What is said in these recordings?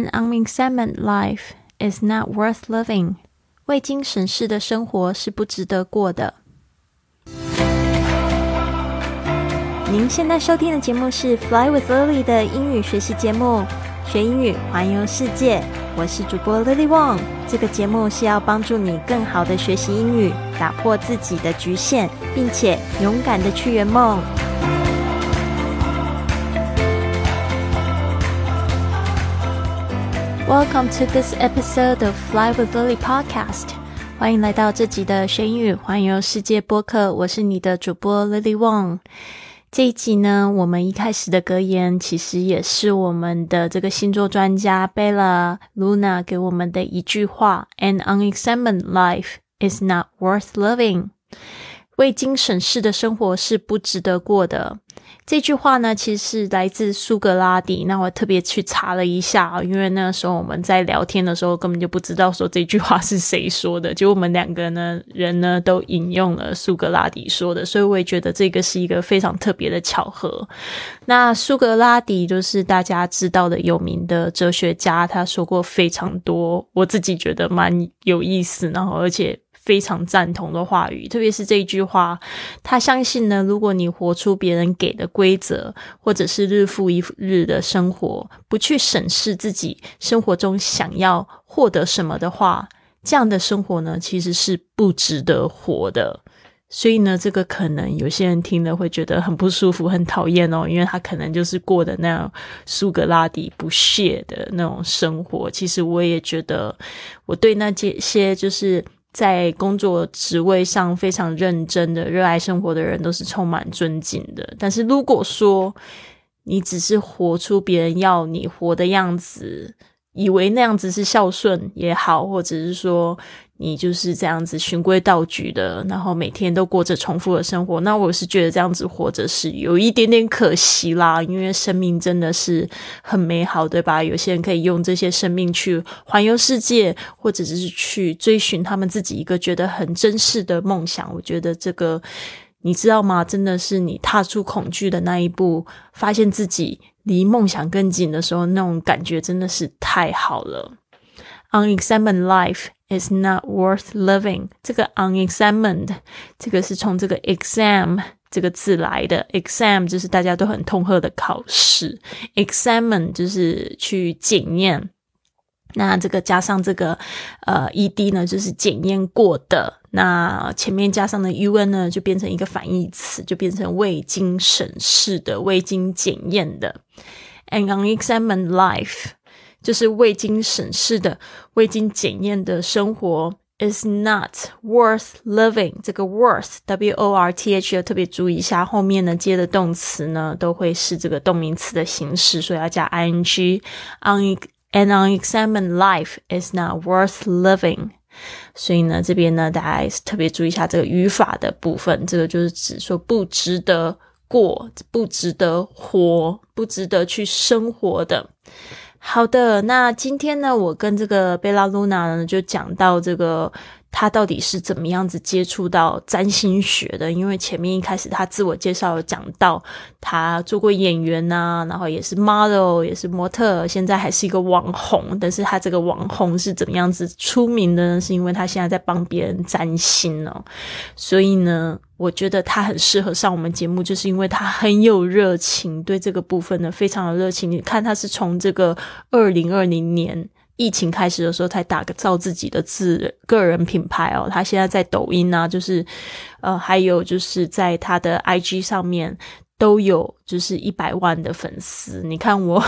An unexamined life is not worth living。未经审视的生活是不值得过的。您现在收听的节目是《Fly with Lily》的英语学习节目，学英语环游世界。我是主播 Lily Wong。这个节目是要帮助你更好的学习英语，打破自己的局限，并且勇敢的去圆梦。Welcome to this episode of Fly with Lily podcast。欢迎来到这集的学英语环游世界播客。我是你的主播 Lily Wong。这一集呢，我们一开始的格言其实也是我们的这个星座专家 Bella Luna 给我们的一句话：“An unexamined life is not worth living。”未经审视的生活是不值得过的。 这句话呢，其实是来自苏格拉底。那我特别去查了一下，因为那时候我们在聊天的时候，根本就不知道说这句话是谁说的。就我们两个呢，人呢都引用了苏格拉底说的，所以我也觉得这个是一个非常特别的巧合。那苏格拉底就是大家知道的有名的哲学家，他说过非常多，我自己觉得蛮有意思，然后而且。非常赞同的话语，特别是这一句话，他相信呢，如果你活出别人给的规则，或者是日复一日的生活，不去审视自己生活中想要获得什么的话，这样的生活呢，其实是不值得活的。所以呢，这个可能有些人听了会觉得很不舒服、很讨厌哦，因为他可能就是过的那样苏格拉底不屑的那种生活。其实我也觉得，我对那些些就是。在工作职位上非常认真的、热爱生活的人，都是充满尊敬的。但是如果说你只是活出别人要你活的样子，以为那样子是孝顺也好，或者是说。你就是这样子循规蹈矩的，然后每天都过着重复的生活。那我是觉得这样子活着是有一点点可惜啦，因为生命真的是很美好，对吧？有些人可以用这些生命去环游世界，或者是去追寻他们自己一个觉得很真实的梦想。我觉得这个你知道吗？真的是你踏出恐惧的那一步，发现自己离梦想更近的时候，那种感觉真的是太好了。Unexamined life is not worth living。这个 unexamined，这个是从这个 exam 这个字来的。exam 就是大家都很痛恨的考试，examine 就是去检验。那这个加上这个呃 ed 呢，就是检验过的。那前面加上的 un 呢，就变成一个反义词，就变成未经审视的、未经检验的。An unexamined life。就是未经审视的、未经检验的生活 is not worth living。这个 worth w o r t h 要特别注意一下，后面呢接的动词呢都会是这个动名词的形式，所以要加 i n g。un and on examined life is not worth living。所以呢，这边呢大家特别注意一下这个语法的部分，这个就是指说不值得过、不值得活、不值得去生活的。好的，那今天呢，我跟这个贝拉露娜呢，就讲到这个。他到底是怎么样子接触到占星学的？因为前面一开始他自我介绍有讲到，他做过演员呐，然后也是 model，也是模特，现在还是一个网红。但是他这个网红是怎么样子出名的呢？是因为他现在在帮别人占星哦。所以呢，我觉得他很适合上我们节目，就是因为他很有热情，对这个部分呢非常的热情。你看他是从这个二零二零年。疫情开始的时候才打造自己的自个人品牌哦，他现在在抖音啊，就是呃，还有就是在他的 IG 上面都有就是一百万的粉丝，你看我。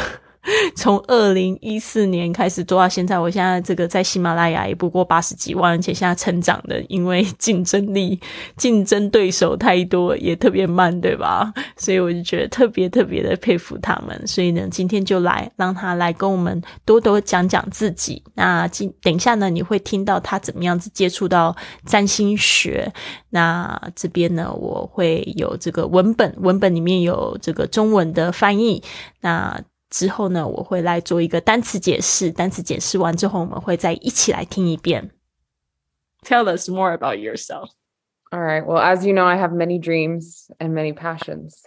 从二零一四年开始做到现在，我现在这个在喜马拉雅也不过八十几万，而且现在成长的，因为竞争力、竞争对手太多，也特别慢，对吧？所以我就觉得特别特别的佩服他们。所以呢，今天就来让他来跟我们多多讲讲自己。那今等一下呢，你会听到他怎么样子接触到占星学。那这边呢，我会有这个文本，文本里面有这个中文的翻译。那之后呢，我会来做一个单词解释。单词解释完之后，我们会再一起来听一遍。Tell us more about yourself. All right. Well, as you know, I have many dreams and many passions.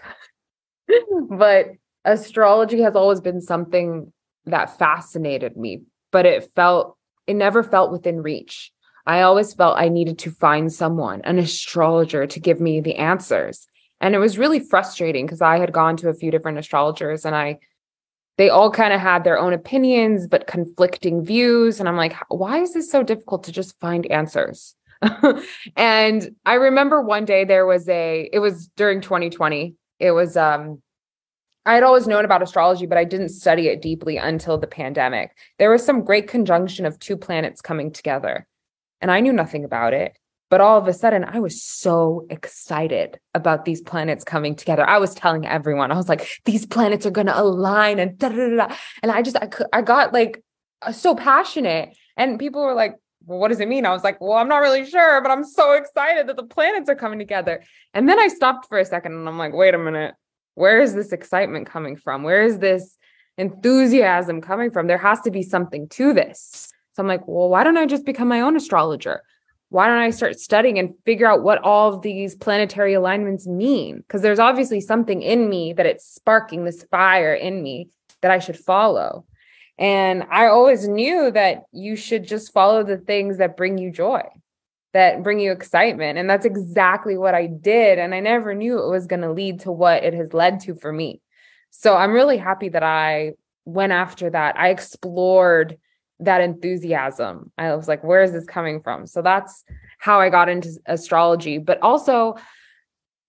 but astrology has always been something that fascinated me, but it felt it never felt within reach. I always felt I needed to find someone, an astrologer, to give me the answers. And it was really frustrating because I had gone to a few different astrologers and I they all kind of had their own opinions but conflicting views and I'm like why is this so difficult to just find answers? and I remember one day there was a it was during 2020. It was um I had always known about astrology, but I didn't study it deeply until the pandemic. There was some great conjunction of two planets coming together, and I knew nothing about it. But all of a sudden, I was so excited about these planets coming together. I was telling everyone, I was like, these planets are going to align and da, da, da, And I just, I, I got like uh, so passionate. And people were like, well, what does it mean? I was like, well, I'm not really sure, but I'm so excited that the planets are coming together. And then I stopped for a second and I'm like, wait a minute. Where is this excitement coming from? Where is this enthusiasm coming from? There has to be something to this. So I'm like, well, why don't I just become my own astrologer? Why don't I start studying and figure out what all these planetary alignments mean? Because there's obviously something in me that it's sparking this fire in me that I should follow. And I always knew that you should just follow the things that bring you joy, that bring you excitement. And that's exactly what I did. And I never knew it was going to lead to what it has led to for me. So I'm really happy that I went after that. I explored that enthusiasm. I was like, where is this coming from? So that's how I got into astrology, but also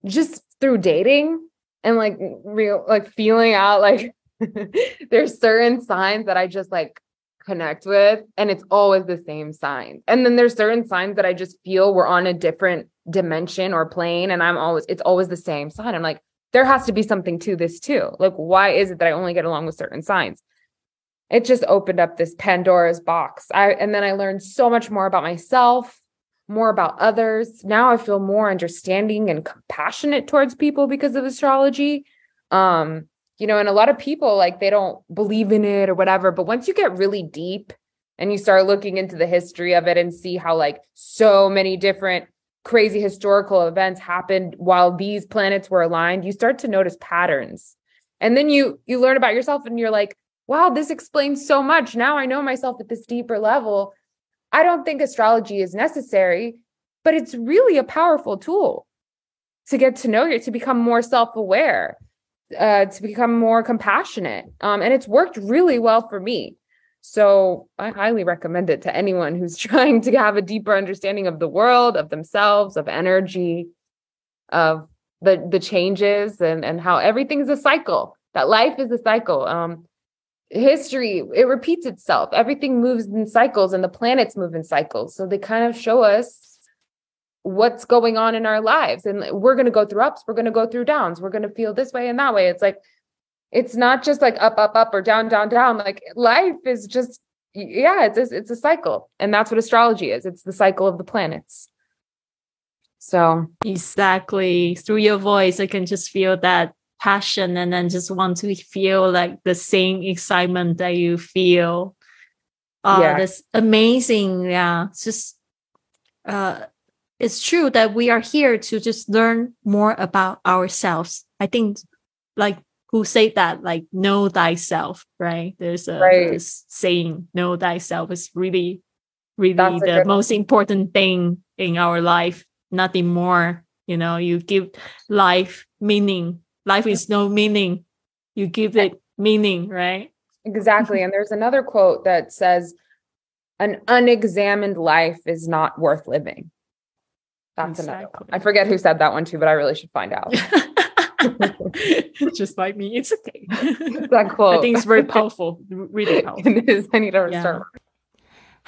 just through dating and like real, like feeling out like there's certain signs that I just like connect with, and it's always the same sign. And then there's certain signs that I just feel we're on a different dimension or plane, and I'm always, it's always the same sign. I'm like, there has to be something to this too. Like, why is it that I only get along with certain signs? It just opened up this Pandora's box. I and then I learned so much more about myself, more about others. Now I feel more understanding and compassionate towards people because of astrology. Um, you know, and a lot of people like they don't believe in it or whatever, but once you get really deep and you start looking into the history of it and see how like so many different crazy historical events happened while these planets were aligned, you start to notice patterns. And then you you learn about yourself and you're like, wow, this explains so much. Now I know myself at this deeper level. I don't think astrology is necessary, but it's really a powerful tool to get to know you, to become more self aware, uh, to become more compassionate. Um, and it's worked really well for me. So I highly recommend it to anyone who's trying to have a deeper understanding of the world, of themselves, of energy, of the the changes and and how everything's a cycle. That life is a cycle. Um, history it repeats itself. Everything moves in cycles and the planets move in cycles. So they kind of show us what's going on in our lives. And we're going to go through ups we're going to go through downs we're going to feel this way and that way. It's like it's not just like up up up or down down down. Like life is just yeah it's a, it's a cycle. And that's what astrology is. It's the cycle of the planets. So exactly. Through your voice i can just feel that passion and then just want to feel like the same excitement that you feel. Uh, yeah. That's amazing. Yeah. It's just, uh, it's true that we are here to just learn more about ourselves. I think like who say that like know thyself, right? There's a right. saying, know thyself is really, really That's the most one. important thing in our life. Nothing more. You know, you give life meaning life is no meaning. You give it meaning, right? Exactly. and there's another quote that says, an unexamined life is not worth living. That's exactly. another one. I forget who said that one too, but I really should find out. Just like me, it's okay. that quote. I think it's very powerful, really powerful. it is. I need to restart. Yeah.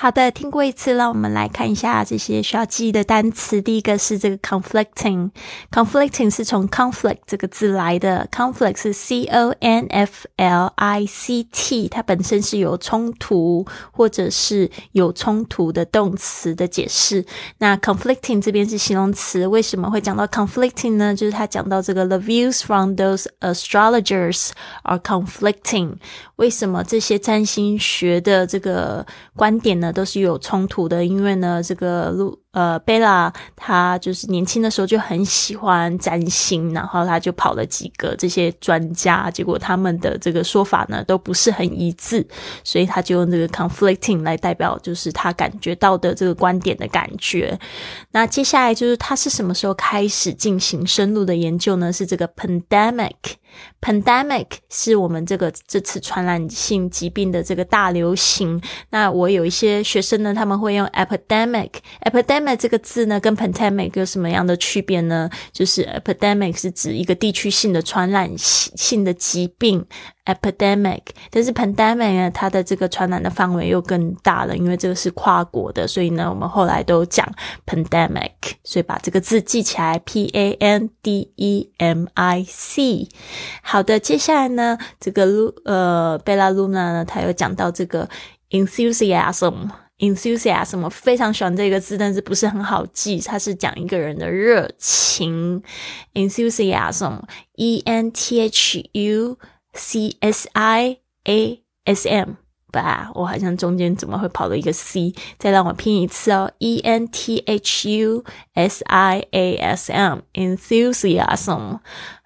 好的，听过一次，让我们来看一下这些需要记忆的单词。第一个是这个 conflicting，conflicting 是从 conflict 这个字来的，conflict 是 c o n f l i c t，它本身是有冲突或者是有冲突的动词的解释。那 conflicting 这边是形容词，为什么会讲到 conflicting 呢？就是他讲到这个 the views from those astrologers are conflicting，为什么这些占星学的这个观点呢？都是有冲突的，因为呢，这个路呃，贝拉他就是年轻的时候就很喜欢占星，然后他就跑了几个这些专家，结果他们的这个说法呢都不是很一致，所以他就用这个 conflicting 来代表，就是他感觉到的这个观点的感觉。那接下来就是他是什么时候开始进行深入的研究呢？是这个 pandemic。Pandemic 是我们这个这次传染性疾病的这个大流行。那我有一些学生呢，他们会用 epidemic。epidemic 这个字呢，跟 pandemic 有什么样的区别呢？就是 epidemic 是指一个地区性的传染性的疾病。epidemic，但是 pandemic 呢，它的这个传染的范围又更大了，因为这个是跨国的，所以呢，我们后来都讲 pandemic，所以把这个字记起来，p a n d e m i c。好的，接下来呢，这个露呃贝拉露娜呢，她有讲到这个 enthusiasm，enthusiasm，我非常喜欢这个字，但是不是很好记，它是讲一个人的热情，enthusiasm，e n t h u。C S I A S M 吧，我好像中间怎么会跑了一个 C？再让我拼一次哦，E N T H U S I A S M，enthusiasm。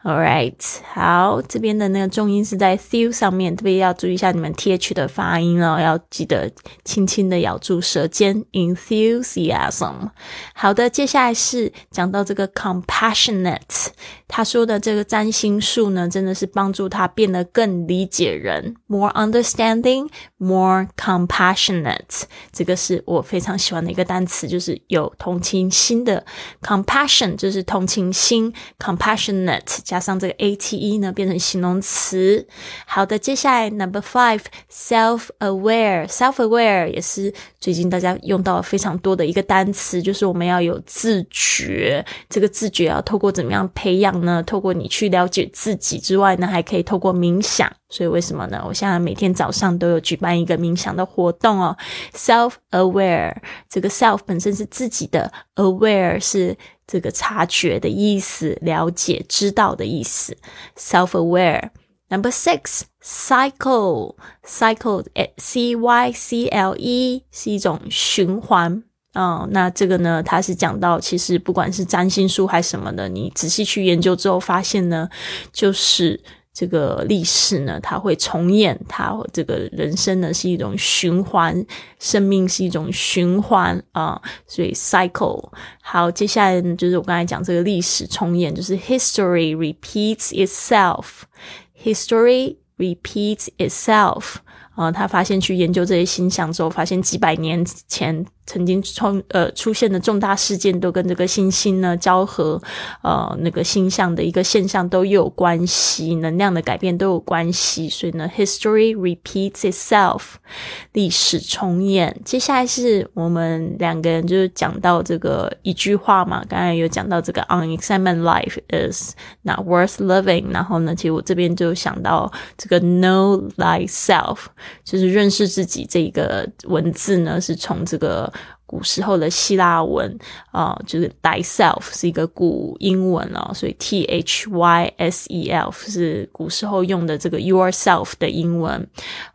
All right，好，这边的那个重音是在 thu 上面，特别要注意一下你们 th 的发音哦，要记得轻轻的咬住舌尖。enthusiasm，好的，接下来是讲到这个 compassionate，他说的这个占星术呢，真的是帮助他变得更理解人，more understanding，more compassionate，这个是我非常喜欢的一个单词，就是有同情心的 compassion，就是同情心，compassionate。加上这个 a t e 呢，变成形容词。好的，接下来 number five，self aware，self aware 也是最近大家用到非常多的一个单词，就是我们要有自觉。这个自觉要透过怎么样培养呢？透过你去了解自己之外呢，还可以透过冥想。所以为什么呢？我现在每天早上都有举办一个冥想的活动哦。self aware 这个 self 本身是自己的，aware 是。这个察觉的意思，了解、知道的意思，self-aware。Number six, cycle, cycle, c y c l e 是一种循环嗯。那这个呢，它是讲到，其实不管是占星术还是什么的，你仔细去研究之后，发现呢，就是。这个历史呢，它会重演，它这个人生呢是一种循环，生命是一种循环啊，所以 cycle。好，接下来就是我刚才讲这个历史重演，就是 history repeats itself，history repeats itself。啊，他发现去研究这些星象之后，发现几百年前。曾经出呃出现的重大事件都跟这个星星呢交合，呃那个星象的一个现象都有关系，能量的改变都有关系，所以呢，history repeats itself，历史重演。接下来是我们两个人就是讲到这个一句话嘛，刚才有讲到这个 unexamined life is not worth living，然后呢，其实我这边就想到这个 know thyself，就是认识自己这一个文字呢是从这个。古时候的希腊文啊，就是 thyself 是一个古英文哦，所以 t h y s e l f 是古时候用的这个 yourself 的英文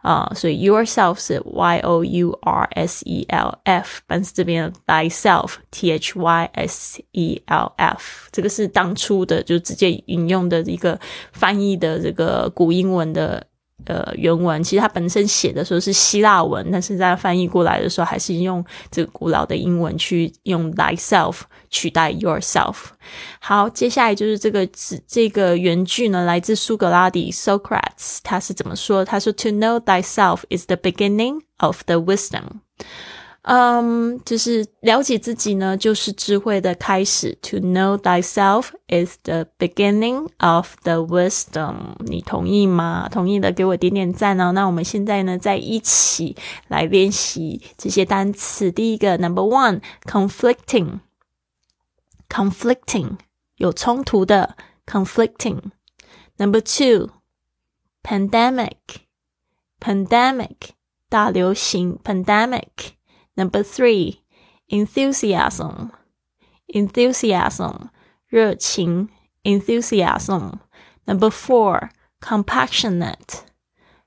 啊，所以 yourself 是 y o u r s e l f，但是这边 thyself t h y s e l f 这个是当初的就直接引用的一个翻译的这个古英文的。呃，原文其实它本身写的时候是希腊文，但是在翻译过来的时候，还是用这个古老的英文去用 thyself 取代 yourself。好，接下来就是这个，这个原句呢，来自苏格拉底 Socrates，他是怎么说？他说：“To know thyself is the beginning of the wisdom。”嗯，就是了解自己呢，就是智慧的开始。To know thyself is the beginning of the wisdom。你同意吗？同意的给我点点赞哦。那我们现在呢，在一起来练习这些单词。第一个，Number one，conflicting，conflicting 有冲突的，conflicting。Number two，pandemic，pandemic 大流行，pandemic。Number three, enthusiasm, enthusiasm, 热情 enthusiasm. Number four, compassionate,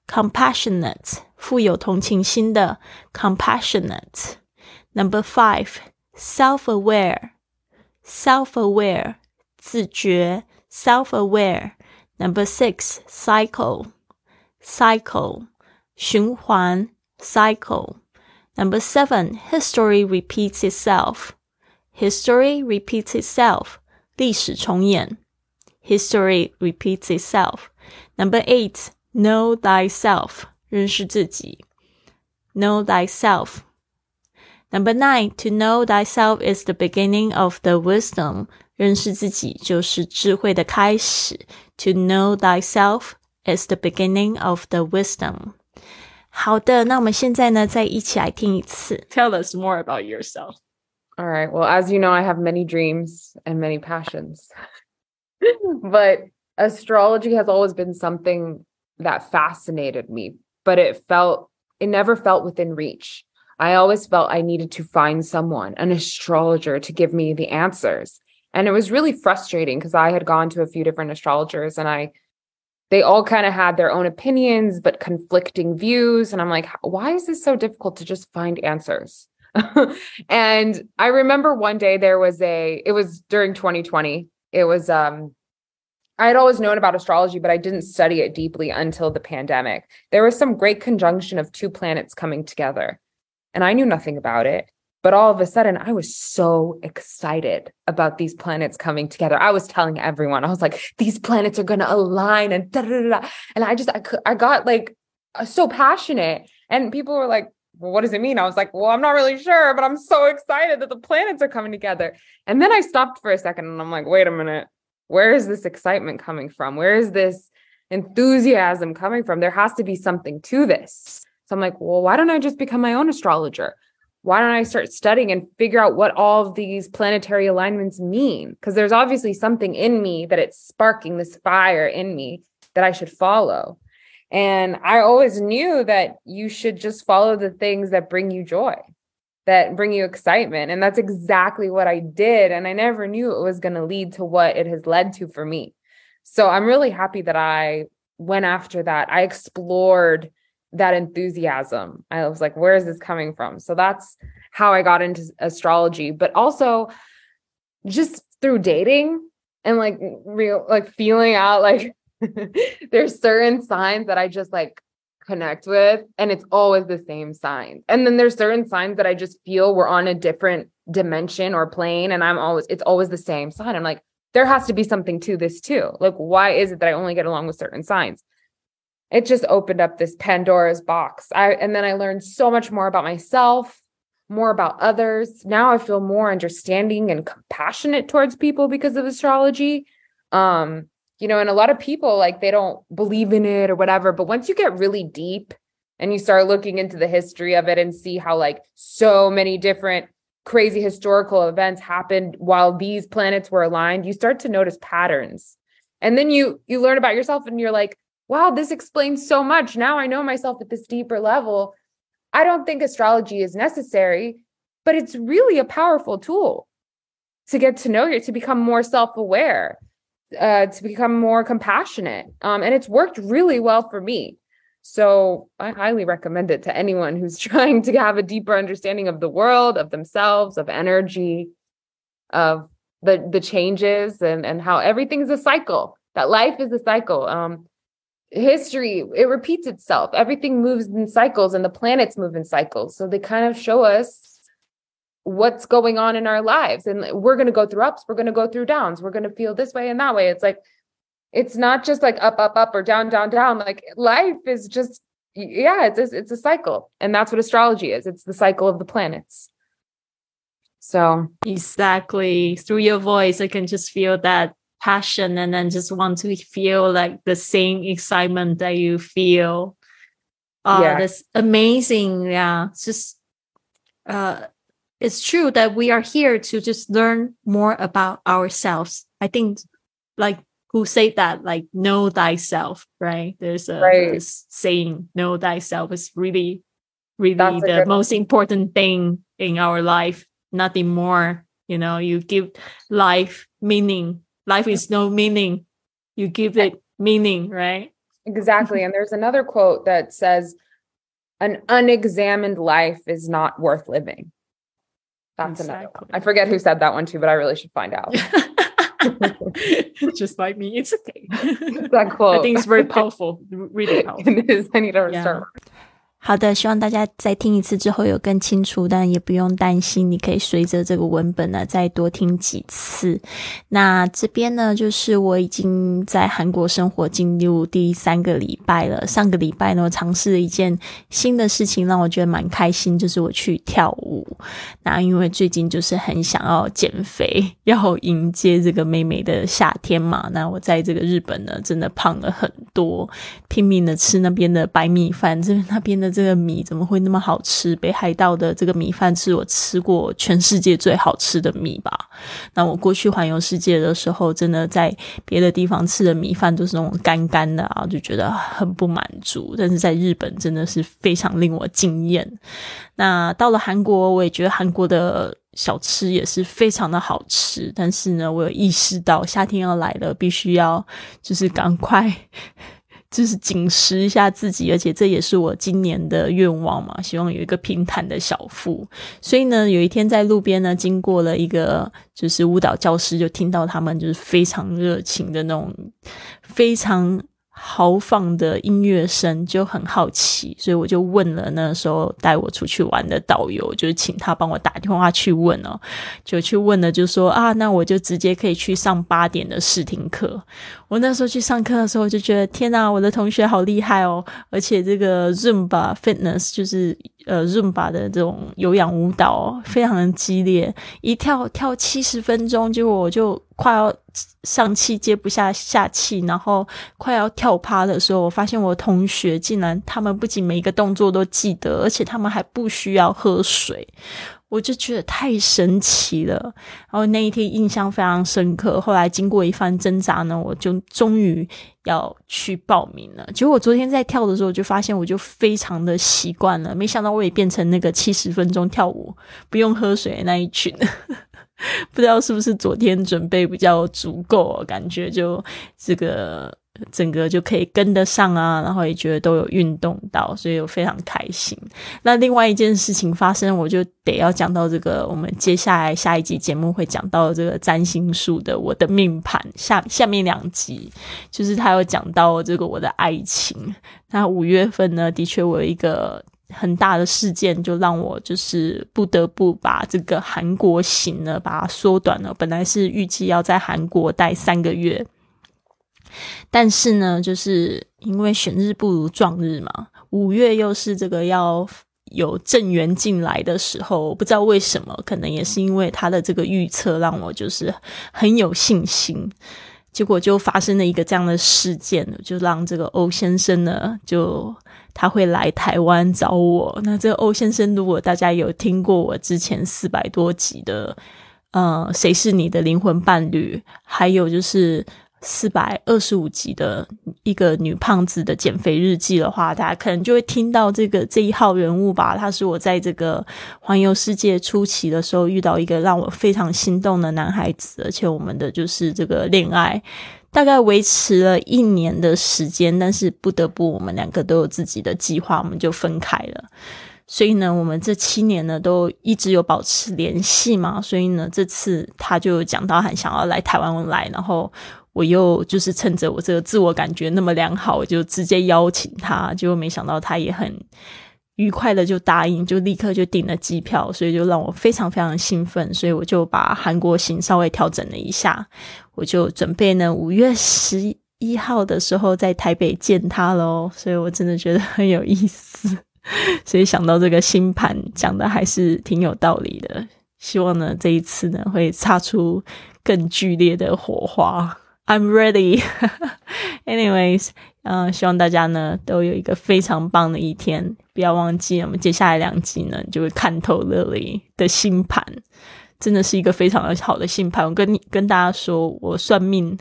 compassionate, 富有同情心的 compassionate. Number five, self-aware, self-aware, 自觉 self-aware. Number six, cycle, cycle, 循环 cycle. Number seven, history repeats itself. History repeats itself. 历史重演 History repeats itself. Number eight, know thyself. 认识自己 Know thyself. Number nine, to know thyself is the beginning of the wisdom. 认识自己就是智慧的开始。To know thyself is the beginning of the wisdom. 好的，那我们现在呢，再一起来听一次。Tell us more about yourself. All right. Well, as you know, I have many dreams and many passions. but astrology has always been something that fascinated me, but it felt, it never felt within reach. I always felt I needed to find someone, an astrologer, to give me the answers. And it was really frustrating because I had gone to a few different astrologers and I they all kind of had their own opinions but conflicting views. And i'm like why is this so difficult to just find answers? And i remember one day there was a it was during 2020 it was um i had always known about astrology but i didn't study it deeply until the pandemic. There was some great conjunction of two planets coming together and i knew nothing about it but all of a sudden, I was so excited about these planets coming together. I was telling everyone, I was like, these planets are going to align and da, da, da, And I just, I, I got like uh, so passionate. And people were like, well, what does it mean? I was like, well, I'm not really sure, but I'm so excited that the planets are coming together. And then I stopped for a second and I'm like, wait a minute. Where is this excitement coming from? Where is this enthusiasm coming from? There has to be something to this. So I'm like, well, why don't I just become my own astrologer? Why don't I start studying and figure out what all of these planetary alignments mean? Because there's obviously something in me that it's sparking this fire in me that I should follow. And I always knew that you should just follow the things that bring you joy, that bring you excitement. And that's exactly what I did. And I never knew it was going to lead to what it has led to for me. So I'm really happy that I went after that. I explored that enthusiasm. I was like, where is this coming from? So that's how I got into astrology, but also just through dating and like real, like feeling out like there's certain signs that I just like connect with, and it's always the same sign. And then there's certain signs that I just feel we're on a different dimension or plane, and I'm always, it's always the same sign. I'm like, there has to be something to this too. Like, why is it that I only get along with certain signs? It just opened up this Pandora's box. I and then I learned so much more about myself, more about others. Now I feel more understanding and compassionate towards people because of astrology. Um, you know, and a lot of people like they don't believe in it or whatever, but once you get really deep and you start looking into the history of it and see how like so many different crazy historical events happened while these planets were aligned, you start to notice patterns. And then you you learn about yourself and you're like, wow, this explains so much. Now I know myself at this deeper level. I don't think astrology is necessary, but it's really a powerful tool to get to know you, to become more self aware, uh, to become more compassionate. Um, and it's worked really well for me. So I highly recommend it to anyone who's trying to have a deeper understanding of the world, of themselves, of energy, of the the changes and and how everything's a cycle. That life is a cycle. Um, history it repeats itself. Everything moves in cycles and the planets move in cycles. So they kind of show us what's going on in our lives. And we're going to go through ups we're going to go through downs we're going to feel this way and that way. It's like it's not just like up up up or down down down. Like life is just yeah it's a, it's a cycle. And that's what astrology is. It's the cycle of the planets. So exactly. Through your voice i can just feel that passion and then just want to feel like the same excitement that you feel. Uh, yeah. That's amazing. Yeah. It's just, uh, it's true that we are here to just learn more about ourselves. I think like who say that, like know thyself, right? There's a right. saying, know thyself is really, really That's the most one. important thing in our life. Nothing more. You know, you give life meaning life is no meaning. You give it meaning, right? Exactly. and there's another quote that says, an unexamined life is not worth living. That's another one. I forget who said that one too, but I really should find out. Just like me, it's okay. That quote. I think it's very powerful, really powerful. it is. I need to Yeah. start. 好的，希望大家在听一次之后有更清楚，但也不用担心，你可以随着这个文本呢再多听几次。那这边呢，就是我已经在韩国生活进入第三个礼拜了。上个礼拜呢，尝试了一件新的事情，让我觉得蛮开心，就是我去跳舞。那因为最近就是很想要减肥，要迎接这个美美的夏天嘛。那我在这个日本呢，真的胖了很多，拼命的吃那边的白米饭，这边那边的这个米怎么会那么好吃？北海道的这个米饭是我吃过全世界最好吃的米吧。那我过去环游世界的时候，真的在别的地方吃的米饭都是那种干干的啊，就觉得很不满足。但是在日本真的是非常令我惊艳。那到了韩国，我也觉得韩国的小吃也是非常的好吃。但是呢，我有意识到夏天要来了，必须要就是赶快。就是警示一下自己，而且这也是我今年的愿望嘛，希望有一个平坦的小腹。所以呢，有一天在路边呢，经过了一个就是舞蹈教师，就听到他们就是非常热情的那种，非常豪放的音乐声，就很好奇，所以我就问了那时候带我出去玩的导游，就是请他帮我打电话去问哦，就去问了，就说啊，那我就直接可以去上八点的试听课。我那时候去上课的时候，就觉得天哪，我的同学好厉害哦！而且这个 Zumba Fitness 就是呃 Zumba 的这种有氧舞蹈、哦，非常的激烈，一跳跳七十分钟，结果我就快要上气接不下下气，然后快要跳趴的时候，我发现我同学竟然他们不仅每一个动作都记得，而且他们还不需要喝水。我就觉得太神奇了，然后那一天印象非常深刻。后来经过一番挣扎呢，我就终于要去报名了。结果我昨天在跳的时候，就发现我就非常的习惯了，没想到我也变成那个七十分钟跳舞不用喝水的那一群。不知道是不是昨天准备比较足够、感觉就这个整个就可以跟得上啊，然后也觉得都有运动到，所以我非常开心。那另外一件事情发生，我就得要讲到这个，我们接下来下一集节目会讲到这个占星术的我的命盘下下面两集，就是他有讲到这个我的爱情。那五月份呢，的确我有一个。很大的事件就让我就是不得不把这个韩国行呢把它缩短了。本来是预计要在韩国待三个月，但是呢，就是因为选日不如撞日嘛，五月又是这个要有正缘进来的时候，不知道为什么，可能也是因为他的这个预测让我就是很有信心。结果就发生了一个这样的事件，就让这个欧先生呢，就他会来台湾找我。那这个欧先生，如果大家有听过我之前四百多集的，呃，谁是你的灵魂伴侣，还有就是四百二十五集的一个女胖子的减肥日记的话，大家可能就会听到这个这一号人物吧。他是我在这个环游世界初期的时候遇到一个让我非常心动的男孩子，而且我们的就是这个恋爱大概维持了一年的时间，但是不得不我们两个都有自己的计划，我们就分开了。所以呢，我们这七年呢都一直有保持联系嘛。所以呢，这次他就讲到很想要来台湾来，然后。我又就是趁着我这个自我感觉那么良好，我就直接邀请他，结果没想到他也很愉快的就答应，就立刻就订了机票，所以就让我非常非常兴奋，所以我就把韩国行稍微调整了一下，我就准备呢五月十一号的时候在台北见他喽，所以我真的觉得很有意思，所以想到这个星盘讲的还是挺有道理的，希望呢这一次呢会擦出更剧烈的火花。I'm ready. Anyways，嗯、希望大家呢都有一个非常棒的一天。不要忘记，我们接下来两集呢就会看透乐理的星盘，真的是一个非常好的星盘。我跟你跟大家说，我算命，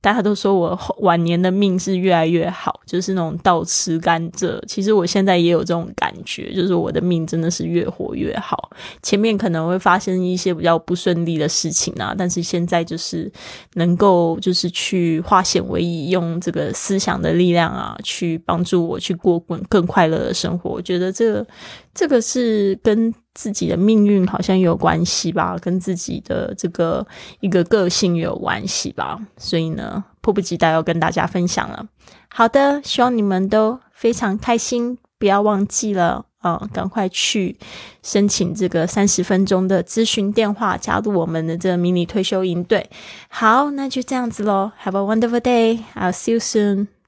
大家都说我晚年的命是越来越好，就是那种倒吃甘蔗。其实我现在也有这种感觉，就是我的命真的是越活越好。前面可能会发生一些比较不顺利的事情啊，但是现在就是能够就是去化险为夷，用这个思想的力量啊，去帮助我去过更更快乐的生活。我觉得这这个是跟自己的命运好像有关系吧，跟自己的这个一个个性有关系吧，所以呢，迫不及待要跟大家分享了。好的，希望你们都非常开心，不要忘记了。啊，赶快去申请这个三十分钟的咨询电话，加入我们的这个迷你退休营队。好，那就这样子喽。Have a wonderful day. I'll see you soon.